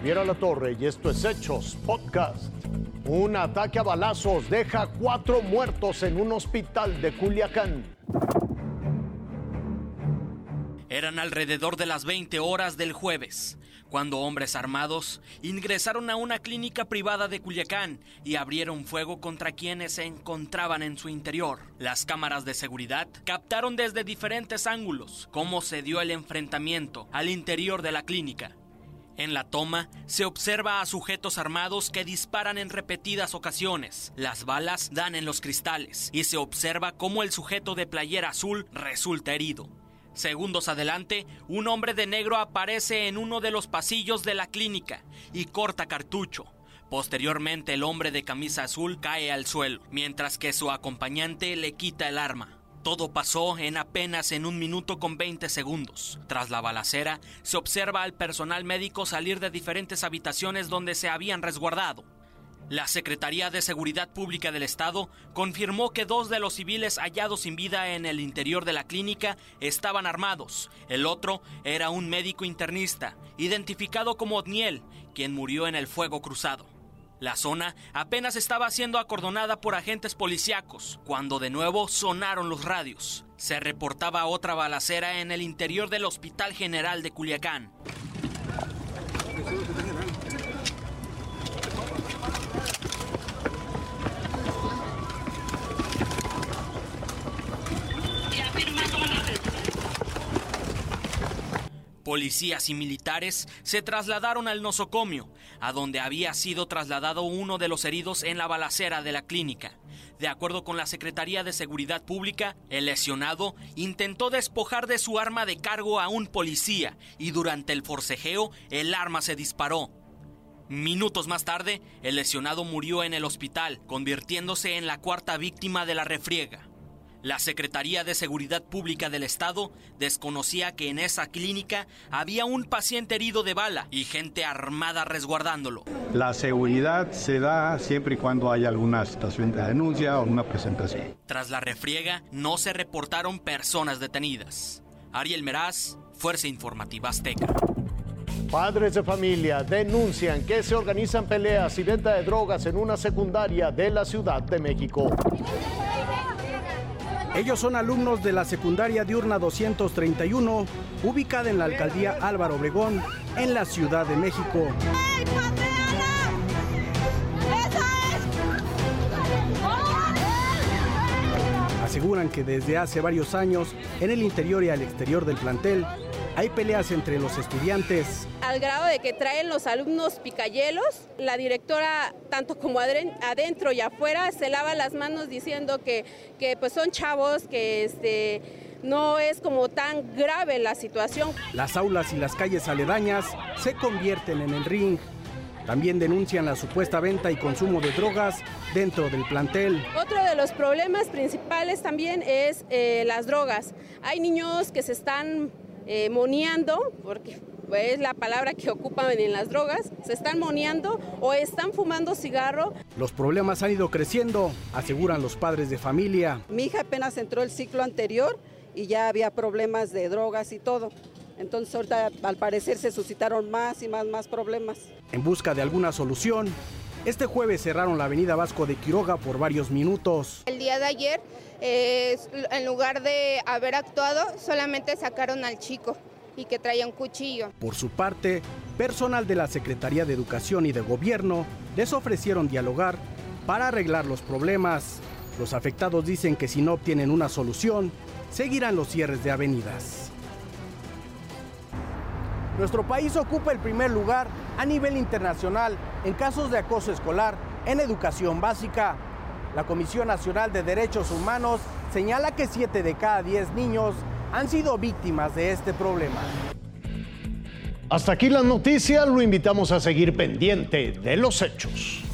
Javier Alatorre y esto es Hechos Podcast. Un ataque a balazos deja cuatro muertos en un hospital de Culiacán. Eran alrededor de las 20 horas del jueves, cuando hombres armados ingresaron a una clínica privada de Culiacán y abrieron fuego contra quienes se encontraban en su interior. Las cámaras de seguridad captaron desde diferentes ángulos cómo se dio el enfrentamiento al interior de la clínica. En la toma se observa a sujetos armados que disparan en repetidas ocasiones. Las balas dan en los cristales y se observa cómo el sujeto de playera azul resulta herido. Segundos adelante, un hombre de negro aparece en uno de los pasillos de la clínica y corta cartucho. Posteriormente el hombre de camisa azul cae al suelo, mientras que su acompañante le quita el arma. Todo pasó en apenas en un minuto con 20 segundos. Tras la balacera, se observa al personal médico salir de diferentes habitaciones donde se habían resguardado. La Secretaría de Seguridad Pública del Estado confirmó que dos de los civiles hallados sin vida en el interior de la clínica estaban armados. El otro era un médico internista, identificado como Otniel, quien murió en el fuego cruzado. La zona apenas estaba siendo acordonada por agentes policíacos cuando de nuevo sonaron los radios. Se reportaba otra balacera en el interior del Hospital General de Culiacán. Policías y militares se trasladaron al nosocomio, a donde había sido trasladado uno de los heridos en la balacera de la clínica. De acuerdo con la Secretaría de Seguridad Pública, el lesionado intentó despojar de su arma de cargo a un policía y durante el forcejeo el arma se disparó. Minutos más tarde, el lesionado murió en el hospital, convirtiéndose en la cuarta víctima de la refriega. La Secretaría de Seguridad Pública del Estado desconocía que en esa clínica había un paciente herido de bala y gente armada resguardándolo. La seguridad se da siempre y cuando haya alguna situación de denuncia o una presentación. Tras la refriega, no se reportaron personas detenidas. Ariel Meraz, Fuerza Informativa Azteca. Padres de familia denuncian que se organizan peleas y venta de drogas en una secundaria de la Ciudad de México. Ellos son alumnos de la secundaria diurna 231, ubicada en la alcaldía Álvaro Obregón, en la Ciudad de México. Aseguran que desde hace varios años, en el interior y al exterior del plantel, hay peleas entre los estudiantes. Al grado de que traen los alumnos picayelos, la directora, tanto como adentro y afuera, se lava las manos diciendo que, que pues son chavos, que este, no es como tan grave la situación. Las aulas y las calles aledañas se convierten en el ring. También denuncian la supuesta venta y consumo de drogas dentro del plantel. Otro de los problemas principales también es eh, las drogas. Hay niños que se están eh, moneando, porque es la palabra que ocupan en las drogas, se están moneando o están fumando cigarro. Los problemas han ido creciendo, aseguran los padres de familia. Mi hija apenas entró el ciclo anterior y ya había problemas de drogas y todo. Entonces ahorita al parecer se suscitaron más y más, más problemas. En busca de alguna solución, este jueves cerraron la avenida Vasco de Quiroga por varios minutos. El día de ayer, eh, en lugar de haber actuado, solamente sacaron al chico y que traía un cuchillo. Por su parte, personal de la Secretaría de Educación y de Gobierno les ofrecieron dialogar para arreglar los problemas. Los afectados dicen que si no obtienen una solución, seguirán los cierres de avenidas. Nuestro país ocupa el primer lugar a nivel internacional en casos de acoso escolar en educación básica. La Comisión Nacional de Derechos Humanos señala que 7 de cada 10 niños han sido víctimas de este problema. Hasta aquí la noticia, lo invitamos a seguir pendiente de los hechos.